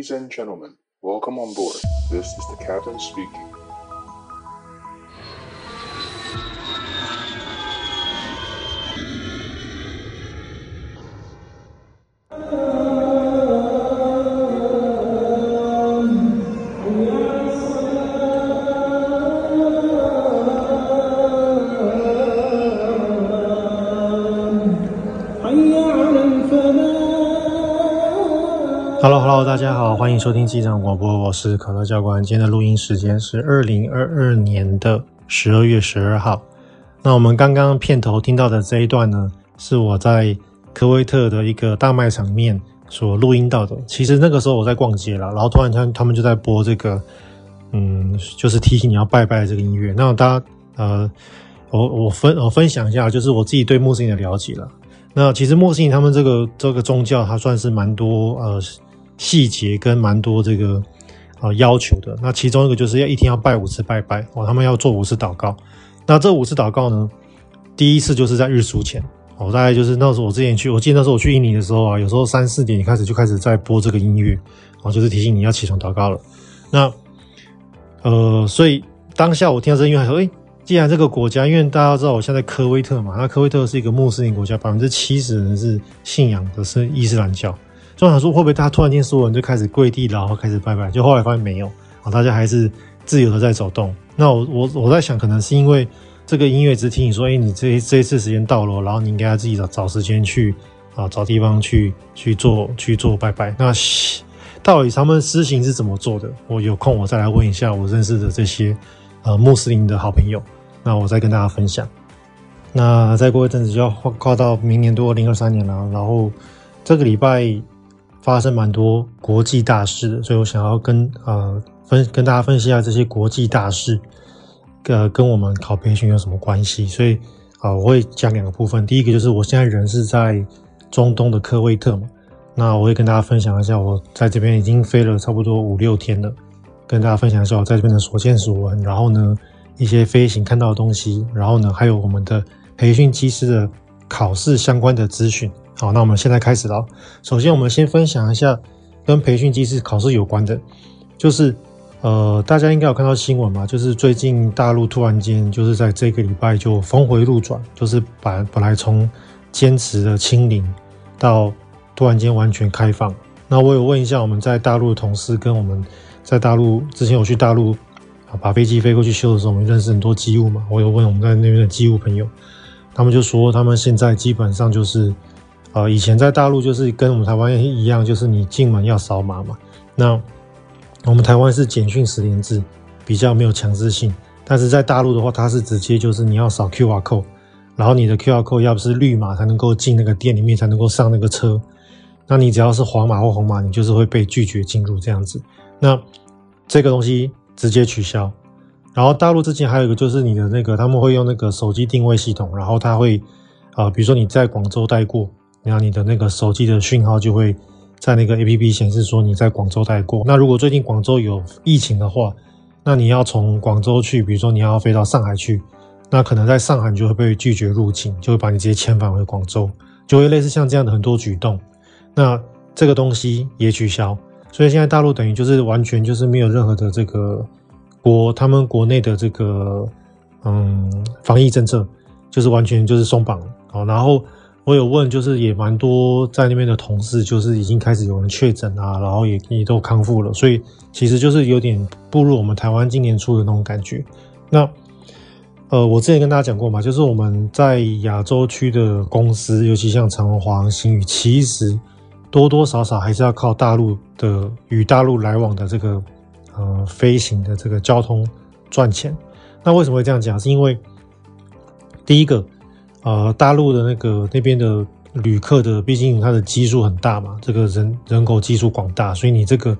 Ladies and gentlemen, welcome on board. This is the captain speaking. 大家好，欢迎收听机长广播，我是可乐教官。今天的录音时间是二零二二年的十二月十二号。那我们刚刚片头听到的这一段呢，是我在科威特的一个大卖场面所录音到的。其实那个时候我在逛街了，然后突然间他们就在播这个，嗯，就是提醒你要拜拜这个音乐。那大家呃，我我分我分享一下，就是我自己对穆斯林的了解了。那其实穆斯林他们这个这个宗教，它算是蛮多呃。细节跟蛮多这个啊、呃、要求的，那其中一个就是要一天要拜五次拜拜哦，他们要做五次祷告。那这五次祷告呢，第一次就是在日出前哦，大概就是那时候我之前去，我记得那时候我去印尼的时候啊，有时候三四点开始就开始在播这个音乐，哦，就是提醒你要起床祷告了。那呃，所以当下我听到这音乐，还说，诶，既然这个国家，因为大家知道我现在在科威特嘛，那科威特是一个穆斯林国家，百分之七十人是信仰的是伊斯兰教。就想说会不会他突然间所有人就开始跪地，然后开始拜拜？就后来发现没有啊，大家还是自由的在走动。那我我我在想，可能是因为这个音乐只听你说，哎，你这这一次时间到了，然后你应该要自己找找时间去啊，找地方去去做去做拜拜。那到底他们施行是怎么做的？我有空我再来问一下我认识的这些呃穆斯林的好朋友，那我再跟大家分享。那再过一阵子就要跨到明年多二零二三年了，然后这个礼拜。发生蛮多国际大事的，所以我想要跟呃分跟大家分析一下这些国际大事，呃跟我们考培训有什么关系？所以啊、我会讲两个部分。第一个就是我现在人是在中东的科威特嘛，那我会跟大家分享一下我在这边已经飞了差不多五六天了，跟大家分享一下我在这边的所见所闻，然后呢一些飞行看到的东西，然后呢还有我们的培训机师的考试相关的资讯。好，那我们现在开始了。首先，我们先分享一下跟培训机制考试有关的，就是呃，大家应该有看到新闻嘛，就是最近大陆突然间就是在这个礼拜就峰回路转，就是把本来从坚持的清零到突然间完全开放。那我有问一下我们在大陆的同事，跟我们在大陆之前有去大陆啊，把飞机飞过去修的时候，我们认识很多机务嘛。我有问我们在那边的机务朋友，他们就说他们现在基本上就是。呃，以前在大陆就是跟我们台湾一样，就是你进门要扫码嘛。那我们台湾是简讯十连制，比较没有强制性。但是在大陆的话，它是直接就是你要扫 QR code，然后你的 QR code 要不是绿码才能够进那个店里面，才能够上那个车。那你只要是黄码或红码，你就是会被拒绝进入这样子。那这个东西直接取消。然后大陆之前还有一个就是你的那个他们会用那个手机定位系统，然后他会啊、比如说你在广州待过。然后你的那个手机的讯号就会在那个 APP 显示说你在广州待过。那如果最近广州有疫情的话，那你要从广州去，比如说你要飞到上海去，那可能在上海你就会被拒绝入境，就会把你直接遣返回广州，就会类似像这样的很多举动。那这个东西也取消，所以现在大陆等于就是完全就是没有任何的这个国他们国内的这个嗯防疫政策，就是完全就是松绑了。好，然后。我有问，就是也蛮多在那边的同事，就是已经开始有人确诊啊，然后也也都康复了，所以其实就是有点步入我们台湾今年初的那种感觉。那呃，我之前跟大家讲过嘛，就是我们在亚洲区的公司，尤其像长荣、华航、星宇，其实多多少少还是要靠大陆的与大陆来往的这个呃飞行的这个交通赚钱。那为什么会这样讲？是因为第一个。呃，大陆的那个那边的旅客的，毕竟它的基数很大嘛，这个人人口基数广大，所以你这个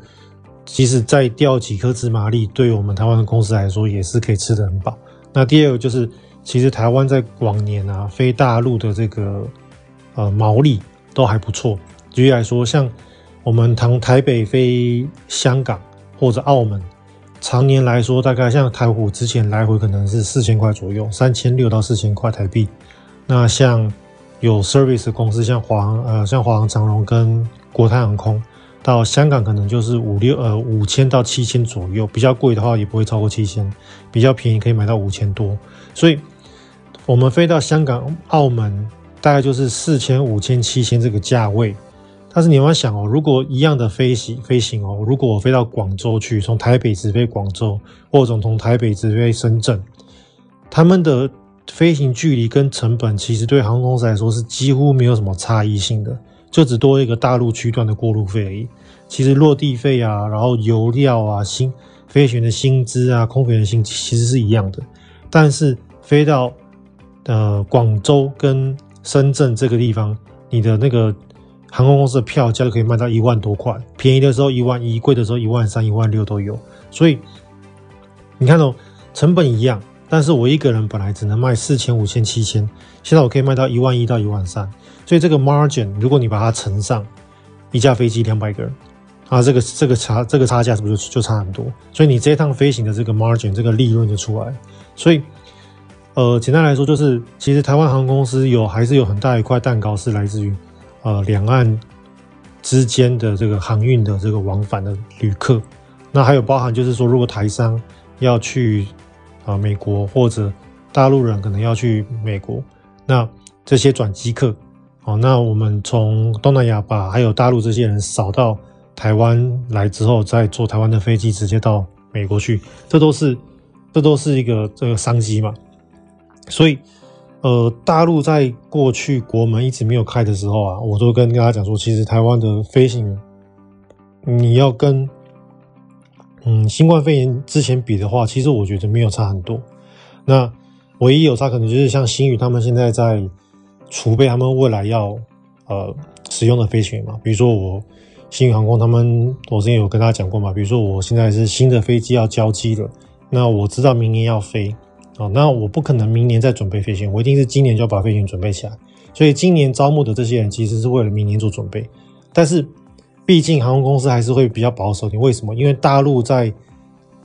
即使再掉几颗芝麻粒，对于我们台湾的公司来说，也是可以吃得很饱。那第二个就是，其实台湾在往年啊，飞大陆的这个呃毛利都还不错。举例来说，像我们从台北飞香港或者澳门，常年来说，大概像台虎之前来回可能是四千块左右，三千六到四千块台币。那像有 service 公司，像华呃，像华航、长荣跟国泰航空，到香港可能就是五六呃五千到七千左右，比较贵的话也不会超过七千，比较便宜可以买到五千多。所以，我们飞到香港、澳门大概就是四千、五千、七千这个价位。但是你要想哦，如果一样的飞行飞行哦，如果我飞到广州去，从台北直飞广州，或者从台北直飞深圳，他们的飞行距离跟成本，其实对航空公司来说是几乎没有什么差异性的，就只多一个大陆区段的过路费而已。其实落地费啊，然后油料啊，薪飞行员的薪资啊，空服员的薪资其实是一样的。但是飞到呃广州跟深圳这个地方，你的那个。航空公司的票价就可以卖到一万多块，便宜的时候一万一，贵的时候一万三、一万六都有。所以你看哦，成本一样，但是我一个人本来只能卖四千、五千、七千，现在我可以卖到一万一到一万三。所以这个 margin，如果你把它乘上一架飞机两百个人，啊，这个这个差这个差价是不是就就差很多？所以你这一趟飞行的这个 margin，这个利润就出来。所以呃，简单来说就是，其实台湾航空公司有还是有很大一块蛋糕是来自于。呃，两岸之间的这个航运的这个往返的旅客，那还有包含就是说，如果台商要去啊、美国，或者大陆人可能要去美国，那这些转机客，哦，那我们从东南亚把还有大陆这些人扫到台湾来之后，再坐台湾的飞机直接到美国去，这都是这都是一个这个商机嘛，所以。呃，大陆在过去国门一直没有开的时候啊，我都跟大家讲说，其实台湾的飞行，你要跟嗯新冠肺炎之前比的话，其实我觉得没有差很多。那唯一有差可能就是像星宇他们现在在储备他们未来要呃使用的飞行员嘛，比如说我星宇航空他们，我之前有跟大家讲过嘛，比如说我现在是新的飞机要交机了，那我知道明年要飞。哦，那我不可能明年再准备飞行，我一定是今年就要把飞行员准备起来。所以今年招募的这些人其实是为了明年做准备。但是，毕竟航空公司还是会比较保守点。为什么？因为大陆在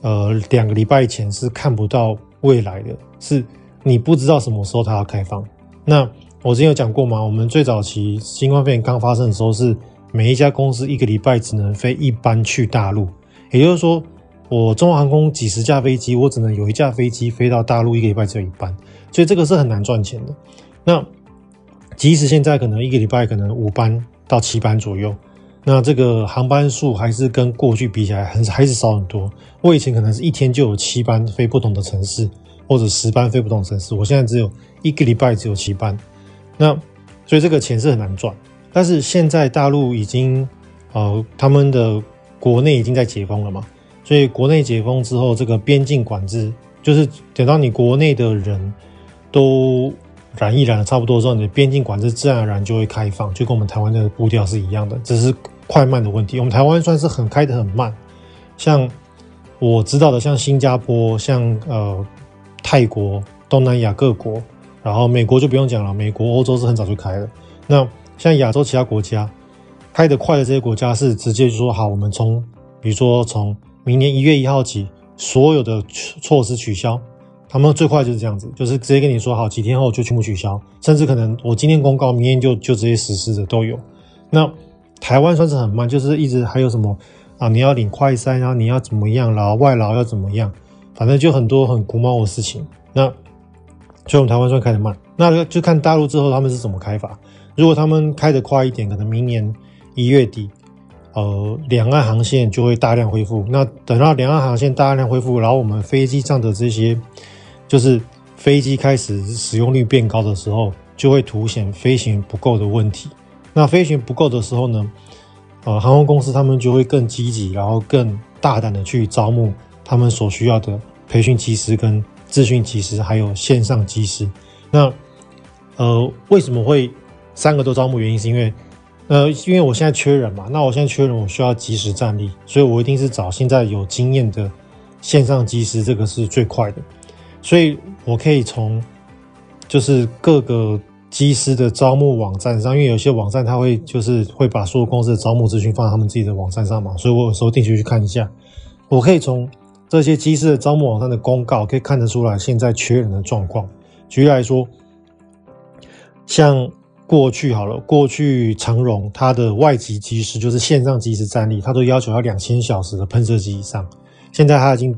呃两个礼拜前是看不到未来的，是你不知道什么时候它要开放。那我之前有讲过嘛？我们最早期新冠肺炎刚发生的时候，是每一家公司一个礼拜只能飞一班去大陆，也就是说。我中华航空几十架飞机，我只能有一架飞机飞到大陆，一个礼拜只有一班，所以这个是很难赚钱的。那即使现在可能一个礼拜可能五班到七班左右，那这个航班数还是跟过去比起来很还是少很多。我以前可能是一天就有七班飞不同的城市，或者十班飞不同城市，我现在只有一个礼拜只有七班，那所以这个钱是很难赚。但是现在大陆已经呃他们的国内已经在解封了嘛。所以国内解封之后，这个边境管制就是等到你国内的人都染一染的差不多之后，你的边境管制自然而然就会开放，就跟我们台湾的步调是一样的，只是快慢的问题。我们台湾算是很开得很慢，像我知道的，像新加坡、像呃泰国、东南亚各国，然后美国就不用讲了，美国、欧洲是很早就开了。那像亚洲其他国家开得快的这些国家，是直接就说好，我们从比如说从明年一月一号起，所有的措施取消。他们最快就是这样子，就是直接跟你说好，几天后就全部取消，甚至可能我今天公告，明天就就直接实施的都有。那台湾算是很慢，就是一直还有什么啊，你要领快筛啊，你要怎么样，然后外劳要怎么样，反正就很多很古毛的事情。那所以我们台湾算开得慢，那就看大陆之后他们是怎么开法。如果他们开得快一点，可能明年一月底。呃，两岸航线就会大量恢复。那等到两岸航线大量恢复，然后我们飞机上的这些，就是飞机开始使用率变高的时候，就会凸显飞行不够的问题。那飞行不够的时候呢，呃，航空公司他们就会更积极，然后更大胆的去招募他们所需要的培训机师、跟资讯机师，还有线上机师。那呃，为什么会三个都招募？原因是因为。呃，因为我现在缺人嘛，那我现在缺人，我需要即时战力，所以我一定是找现在有经验的线上机师，这个是最快的。所以我可以从就是各个机师的招募网站上，因为有些网站它会就是会把所有公司的招募资讯放在他们自己的网站上嘛，所以我有时候定期去看一下。我可以从这些机师的招募网站的公告可以看得出来现在缺人的状况。举例来说，像。过去好了，过去长荣它的外籍机师就是线上机师战力，它都要求要两千小时的喷射机以上，现在它已经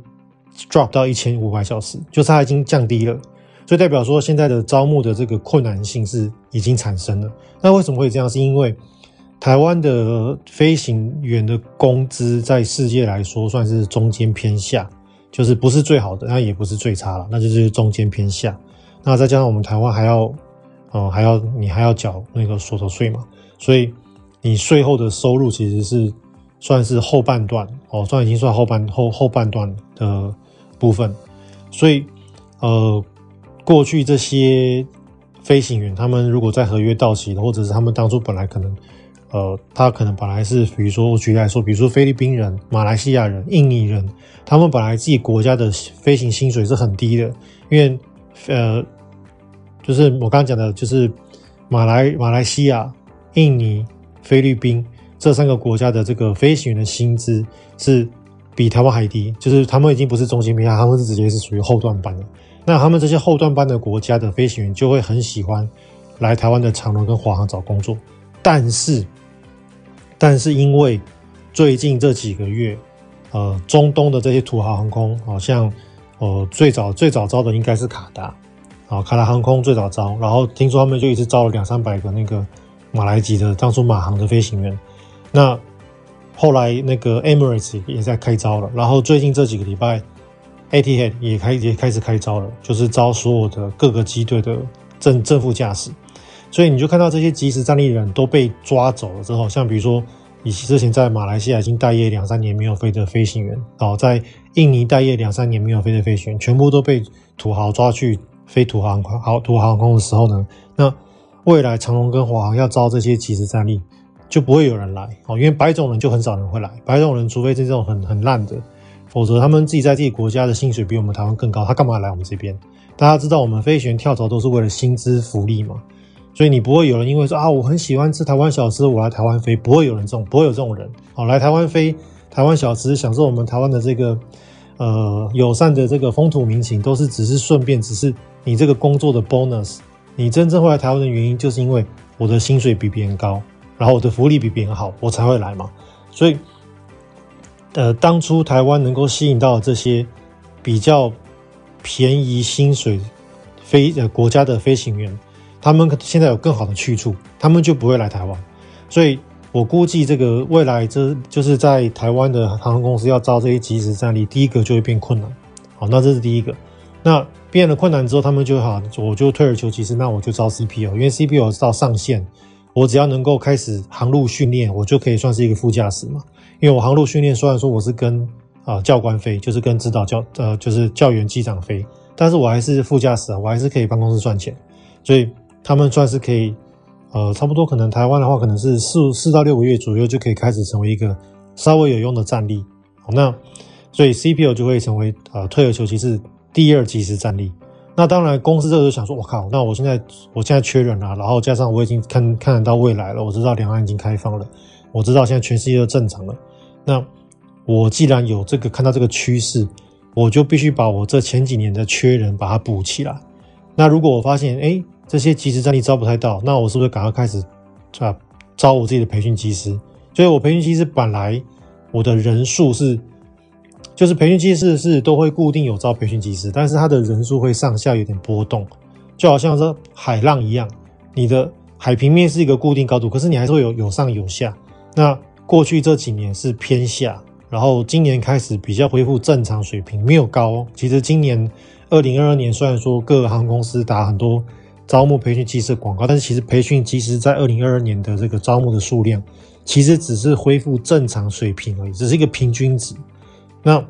drop 到一千五百小时，就是它已经降低了，所以代表说现在的招募的这个困难性是已经产生了。那为什么会这样？是因为台湾的飞行员的工资在世界来说算是中间偏下，就是不是最好的，那也不是最差了，那就是中间偏下。那再加上我们台湾还要。哦，还要你还要缴那个所得税嘛？所以你税后的收入其实是算是后半段哦，算已经算后半后后半段的部分。所以呃，过去这些飞行员，他们如果在合约到期了，或者是他们当初本来可能呃，他可能本来是比如说我举例来说，比如说菲律宾人、马来西亚人、印尼人，他们本来自己国家的飞行薪水是很低的，因为呃。就是我刚刚讲的，就是马来马来西亚、印尼、菲律宾这三个国家的这个飞行员的薪资是比台湾还低，就是他们已经不是中间偏下，他们是直接是属于后段班的。那他们这些后段班的国家的飞行员就会很喜欢来台湾的长荣跟华航找工作，但是，但是因为最近这几个月，呃，中东的这些土豪航空，好像呃最早最早招的应该是卡达。啊，卡达航空最早招，然后听说他们就一直招了两三百个那个马来籍的，当初马航的飞行员。那后来那个 Emirates 也在开招了，然后最近这几个礼拜，Etihad 也开也开始开招了，就是招所有的各个机队的正正副驾驶。所以你就看到这些即时战力人都被抓走了之后，像比如说以之前在马来西亚已经待业两三年没有飞的飞行员，哦，在印尼待业两三年没有飞的飞行员，全部都被土豪抓去。飞土豪航空，好土豪航空的时候呢，那未来长荣跟华航要招这些即时战力，就不会有人来哦，因为白种人就很少人会来，白种人除非是这种很很烂的，否则他们自己在自己国家的薪水比我们台湾更高，他干嘛来我们这边？大家知道我们飞行员跳槽都是为了薪资福利嘛，所以你不会有人因为说啊，我很喜欢吃台湾小吃，我来台湾飞，不会有人这种，不会有这种人好，来台湾飞台湾小吃，享受我们台湾的这个。呃，友善的这个风土民情都是只是顺便，只是你这个工作的 bonus。你真正会来台湾的原因，就是因为我的薪水比别人高，然后我的福利比别人好，我才会来嘛。所以，呃，当初台湾能够吸引到这些比较便宜薪水飞呃国家的飞行员，他们现在有更好的去处，他们就不会来台湾。所以。我估计这个未来，这就是在台湾的航空公司要招这些即时战力，第一个就会变困难。好，那这是第一个。那变了困难之后，他们就好，我就退而求其次，那我就招 CPO，因为 CPO 到上限，我只要能够开始航路训练，我就可以算是一个副驾驶嘛。因为我航路训练虽然说我是跟啊、教官飞，就是跟指导教呃就是教员机长飞，但是我还是副驾驶啊，我还是可以帮公司赚钱，所以他们算是可以。呃，差不多可能台湾的话，可能是四四到六个月左右就可以开始成为一个稍微有用的战力。好，那所以 CPO 就会成为呃退而求其次第二即时战力。那当然，公司这时候想说，我靠，那我现在我现在缺人啊，然后加上我已经看看得到未来了，我知道两岸已经开放了，我知道现在全世界都正常了。那我既然有这个看到这个趋势，我就必须把我这前几年的缺人把它补起来。那如果我发现，哎。这些即时战力招不太到，那我是不是赶快开始啊招我自己的培训机师？所以我培训机师本来我的人数是，就是培训机师是都会固定有招培训机师，但是他的人数会上下有点波动，就好像说海浪一样，你的海平面是一个固定高度，可是你还是会有有上有下。那过去这几年是偏下，然后今年开始比较恢复正常水平，没有高。其实今年二零二二年虽然说各个航空公司打很多。招募培训机师广告，但是其实培训机师在二零二二年的这个招募的数量，其实只是恢复正常水平而已，只是一个平均值，那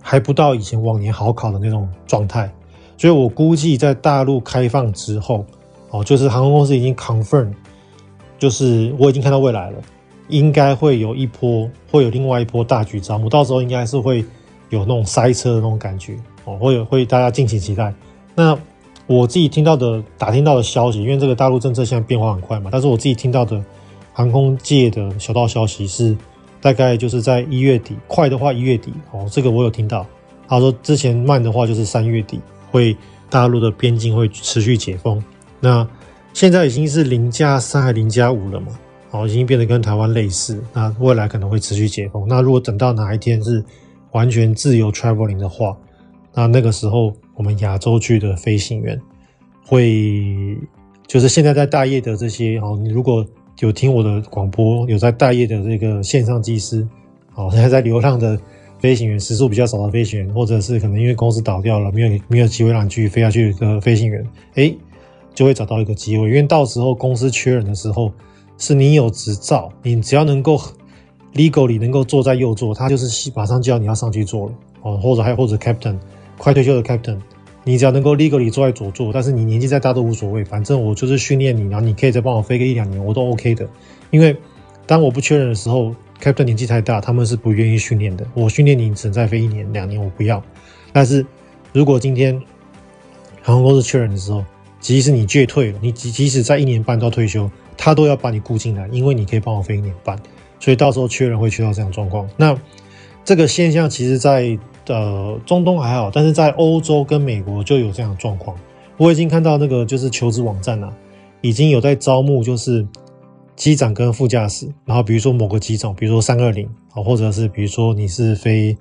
还不到以前往年好考的那种状态。所以我估计在大陆开放之后，哦，就是航空公司已经 confirm，就是我已经看到未来了，应该会有一波，会有另外一波大举招募，到时候应该是会有那种塞车的那种感觉，哦，会有会大家敬请期待。那。我自己听到的、打听到的消息，因为这个大陆政策现在变化很快嘛，但是我自己听到的航空界的小道消息是，大概就是在一月底，快的话一月底哦，这个我有听到。他说之前慢的话就是三月底会大陆的边境会持续解封。那现在已经是零加三还零加五了嘛？哦，已经变得跟台湾类似。那未来可能会持续解封。那如果等到哪一天是完全自由 traveling 的话，那那个时候我们亚洲区的飞行员会，就是现在在大业的这些哦，你如果有听我的广播，有在待业的这个线上机师，哦，现 在在流浪的飞行员，时数比较少的飞行员，或者是可能因为公司倒掉了，没有没有机会让你继续飞下去的飞行员，诶就会找到一个机会，因为到时候公司缺人的时候，是你有执照，你只要能够 legally 能够坐在右座，他就是马上就要你要上去坐了哦，或者还有或者 captain 快退休的 captain，你只要能够 legally 坐在左座，但是你年纪再大都无所谓，反正我就是训练你，然后你可以再帮我飞个一两年，我都 OK 的。因为当我不确认的时候，captain 年纪太大，他们是不愿意训练的。我训练你只能再飞一年两年，我不要。但是如果今天航空公司确认的时候，即使你届退了，你即即使在一年半到退休，他都要把你雇进来，因为你可以帮我飞一年半，所以到时候确认会缺到这样状况。那这个现象其实在呃中东还好，但是在欧洲跟美国就有这样的状况。我已经看到那个就是求职网站啊，已经有在招募，就是机长跟副驾驶，然后比如说某个机种，比如说三二零啊，或者是比如说你是飞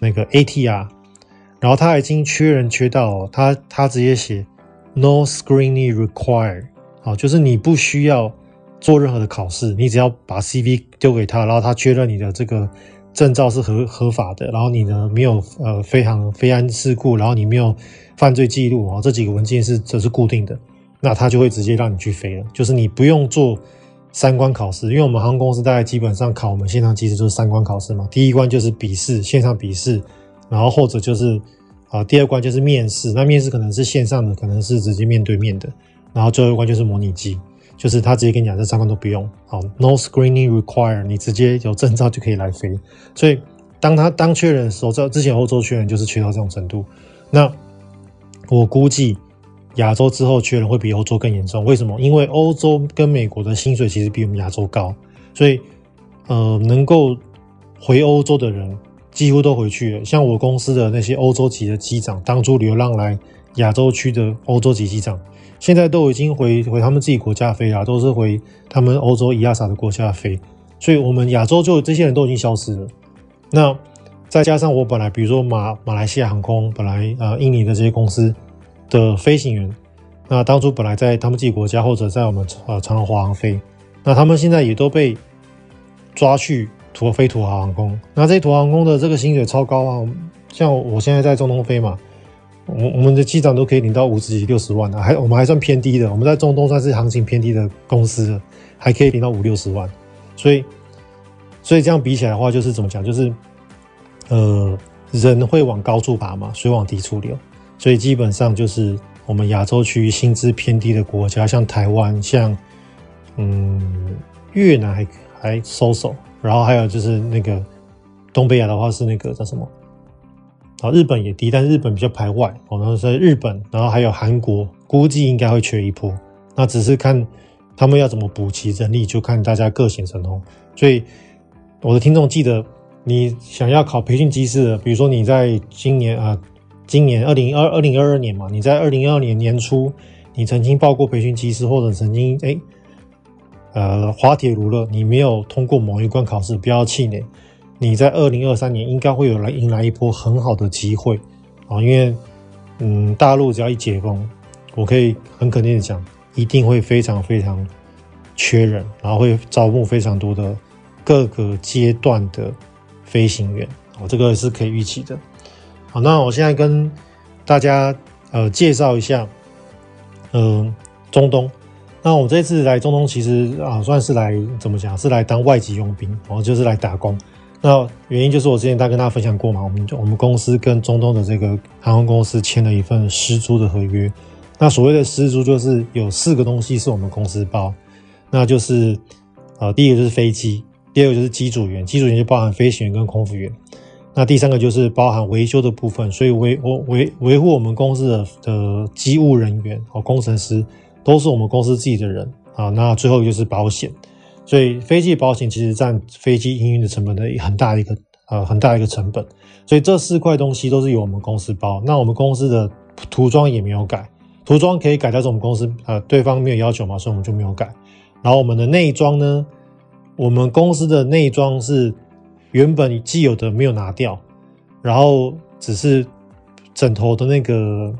那个 ATR，然后他已经缺人缺到他他直接写。No screening required，好，就是你不需要做任何的考试，你只要把 CV 丢给他，然后他确认你的这个证照是合合法的，然后你呢没有呃飞航飞安事故，然后你没有犯罪记录啊，这几个文件是这是固定的，那他就会直接让你去飞了，就是你不用做三关考试，因为我们航空公司大概基本上考我们线上机师就是三关考试嘛，第一关就是笔试，线上笔试，然后或者就是。啊，第二关就是面试，那面试可能是线上的，可能是直接面对面的，然后最后一关就是模拟机，就是他直接跟你讲这三关都不用，好，no screening required，你直接有证照就可以来飞。所以当他当缺人的时候，在之前欧洲缺人就是缺到这种程度，那我估计亚洲之后缺人会比欧洲更严重。为什么？因为欧洲跟美国的薪水其实比我们亚洲高，所以呃，能够回欧洲的人。几乎都回去了，像我公司的那些欧洲籍的机长，当初流浪来亚洲区的欧洲籍机长，现在都已经回回他们自己国家飞了，都是回他们欧洲 EASA 的国家飞，所以我们亚洲就这些人都已经消失了。那再加上我本来，比如说马马来西亚航空，本来呃印尼的这些公司的飞行员，那当初本来在他们自己国家或者在我们呃长荣华航飞，那他们现在也都被抓去。土飞土豪航空，那这些土豪航空的这个薪水超高啊！像我现在在中东飞嘛，我我们的机长都可以领到五十几、六十万啊，还我们还算偏低的。我们在中东算是行情偏低的公司，还可以领到五六十万。所以，所以这样比起来的话，就是怎么讲？就是呃，人会往高处爬嘛，水往低处流。所以基本上就是我们亚洲区薪资偏低的国家，像台湾、像嗯越南还还收手。然后还有就是那个东北亚的话是那个叫什么？啊，日本也低，但是日本比较排外。然后在日本，然后还有韩国，估计应该会缺一波。那只是看他们要怎么补齐人力，就看大家各显神通。所以我的听众记得，你想要考培训机师的，比如说你在今年啊，今年二零二二零二二年嘛，你在二零二二年年初，你曾经报过培训机师，或者曾经哎。呃，滑铁卢了，你没有通过某一关考试，不要气馁。你在二零二三年应该会有来迎来一波很好的机会啊，因为嗯，大陆只要一解封，我可以很肯定的讲，一定会非常非常缺人，然后会招募非常多的各个阶段的飞行员啊，这个是可以预期的。好，那我现在跟大家呃介绍一下，嗯、中东。那我这次来中东，其实啊，算是来怎么讲，是来当外籍佣兵，然后就是来打工。那原因就是我之前大跟大家分享过嘛，我们我们公司跟中东的这个航空公司签了一份师租的合约。那所谓的师租，就是有四个东西是我们公司包，那就是呃，第一个就是飞机，第二个就是机组员，机组员就包含飞行员跟空服员。那第三个就是包含维修的部分，所以维我维维护我们公司的的机务人员和工程师。都是我们公司自己的人啊，那最后就是保险，所以飞机保险其实占飞机营运的成本的很大一个呃很大一个成本，所以这四块东西都是由我们公司包。那我们公司的涂装也没有改，涂装可以改，但是我们公司呃对方没有要求嘛，所以我们就没有改。然后我们的内装呢，我们公司的内装是原本既有的没有拿掉，然后只是枕头的那个，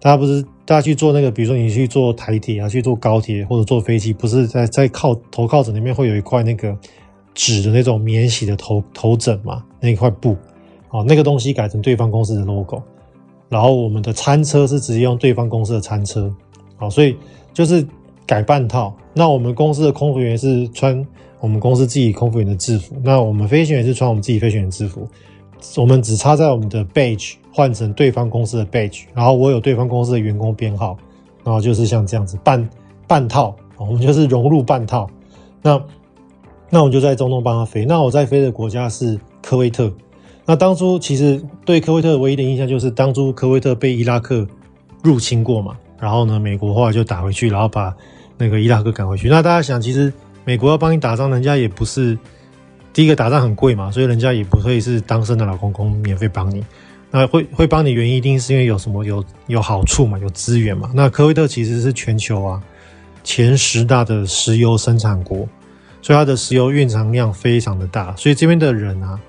大家不是大家去坐那个，比如说你去坐台铁啊，去坐高铁或者坐飞机，不是在在靠头靠枕里面会有一块那个纸的那种免洗的头头枕嘛，那一块布，哦，那个东西改成对方公司的 logo。然后我们的餐车是直接用对方公司的餐车，好，所以就是改半套。那我们公司的空服员是穿我们公司自己空服员的制服，那我们飞行员是穿我们自己飞行员制服。我们只差在我们的 badge 换成对方公司的 badge，然后我有对方公司的员工编号，然后就是像这样子半半套，我们就是融入半套。那那我就在中东帮他飞。那我在飞的国家是科威特。那当初其实对科威特唯一的印象就是，当初科威特被伊拉克入侵过嘛，然后呢，美国后来就打回去，然后把那个伊拉克赶回去。那大家想，其实美国要帮你打仗，人家也不是第一个打仗很贵嘛，所以人家也不会是当生的老公公免费帮你。那会会帮你原因一定是因为有什么有有好处嘛，有资源嘛。那科威特其实是全球啊前十大的石油生产国，所以它的石油蕴藏量非常的大，所以这边的人啊。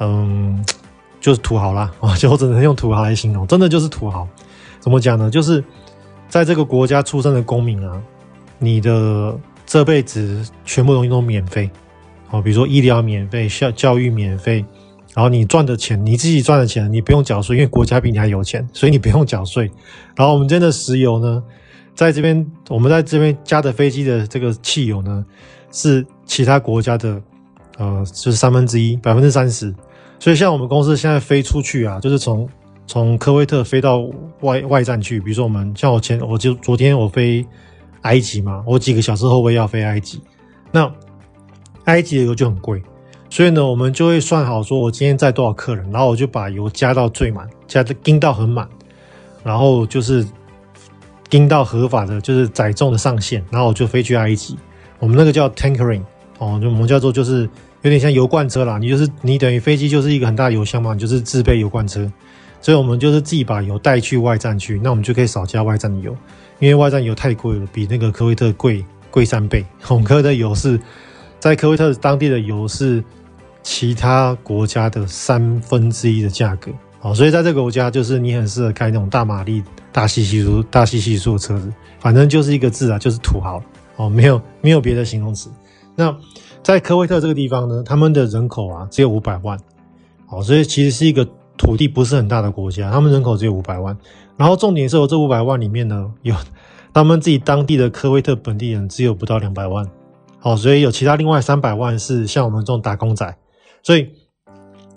嗯，就是土豪啦，啊，就我只能用土豪来形容，真的就是土豪。怎么讲呢？就是在这个国家出生的公民啊，你的这辈子全部东西都免费，哦，比如说医疗免费、教教育免费，然后你赚的钱，你自己赚的钱，你不用缴税，因为国家比你还有钱，所以你不用缴税。然后我们这边的石油呢，在这边，我们在这边加的飞机的这个汽油呢，是其他国家的，呃，就是三分之一，百分之三十。所以，像我们公司现在飞出去啊，就是从从科威特飞到外外站去。比如说，我们像我前我就昨天我飞埃及嘛，我几个小时后我也要飞埃及。那埃及的油就很贵，所以呢，我们就会算好说，我今天载多少客人，然后我就把油加到最满，加的盯到很满，然后就是盯到合法的，就是载重的上限，然后我就飞去埃及。我们那个叫 tankering 哦，就我们叫做就是。有点像油罐车啦，你就是你等于飞机就是一个很大的油箱嘛，你就是自备油罐车，所以我们就是自己把油带去外站去，那我们就可以少加外站的油，因为外站油太贵了，比那个科威特贵贵三倍。我们科威特油是在科威特当地的油是其他国家的三分之一的价格，好，所以在这个国家就是你很适合开那种大马力、大细系数、大细系数的车子，反正就是一个字啊，就是土豪哦，没有没有别的形容词，那。在科威特这个地方呢，他们的人口啊只有五百万，好，所以其实是一个土地不是很大的国家，他们人口只有五百万。然后重点是，这五百万里面呢，有他们自己当地的科威特本地人只有不到两百万，好，所以有其他另外三百万是像我们这种打工仔。所以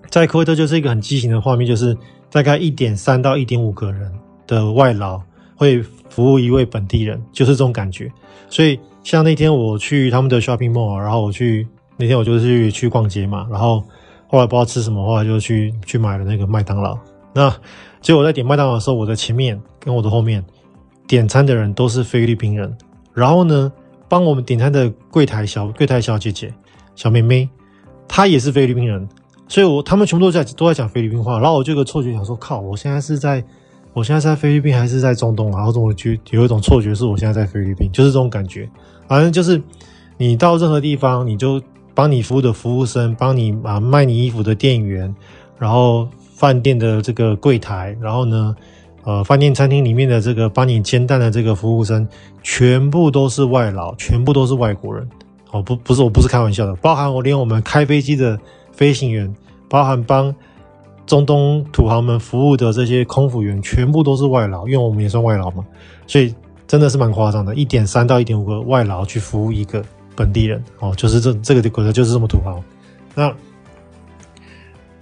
在科威特就是一个很畸形的画面，就是大概一点三到一点五个人的外劳会服务一位本地人，就是这种感觉。所以。像那天我去他们的 shopping mall，然后我去那天我就去去逛街嘛，然后后来不知道吃什么，后来就去去买了那个麦当劳。那结果我在点麦当劳的时候，我的前面跟我的后面点餐的人都是菲律宾人，然后呢，帮我们点餐的柜台小柜台小姐姐小妹妹，她也是菲律宾人，所以我他们全部都在都在讲菲律宾话，然后我就有个错觉想说，靠，我现在是在。我现在在菲律宾还是在中东？然后我就有一种错觉，是我现在在菲律宾，就是这种感觉。反正就是你到任何地方，你就帮你服务的服务生，帮你啊卖你衣服的店员，然后饭店的这个柜台，然后呢，呃，饭店餐厅里面的这个帮你煎蛋的这个服务生，全部都是外劳，全部都是外国人。哦，不，不是，我不是开玩笑的，包含我连我们开飞机的飞行员，包含帮。中东土豪们服务的这些空服员全部都是外劳，因为我们也算外劳嘛，所以真的是蛮夸张的，一点三到一点五个外劳去服务一个本地人哦，就是这这个国家就是这么土豪。那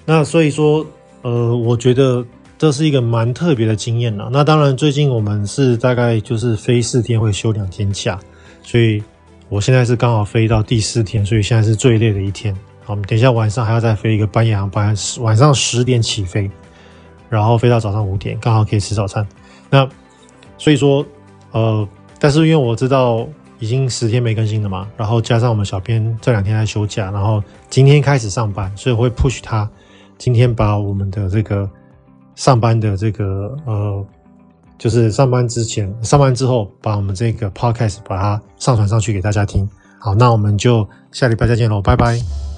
那所以说，呃，我觉得这是一个蛮特别的经验了。那当然，最近我们是大概就是飞四天会休两天假，所以我现在是刚好飞到第四天，所以现在是最累的一天。好，我们等一下晚上还要再飞一个半夜航班，晚上十点起飞，然后飞到早上五点，刚好可以吃早餐。那所以说，呃，但是因为我知道已经十天没更新了嘛，然后加上我们小编这两天在休假，然后今天开始上班，所以我会 push 他今天把我们的这个上班的这个呃就是上班之前、上班之后，把我们这个 podcast 把它上传上去给大家听。好，那我们就下礼拜再见喽，拜拜。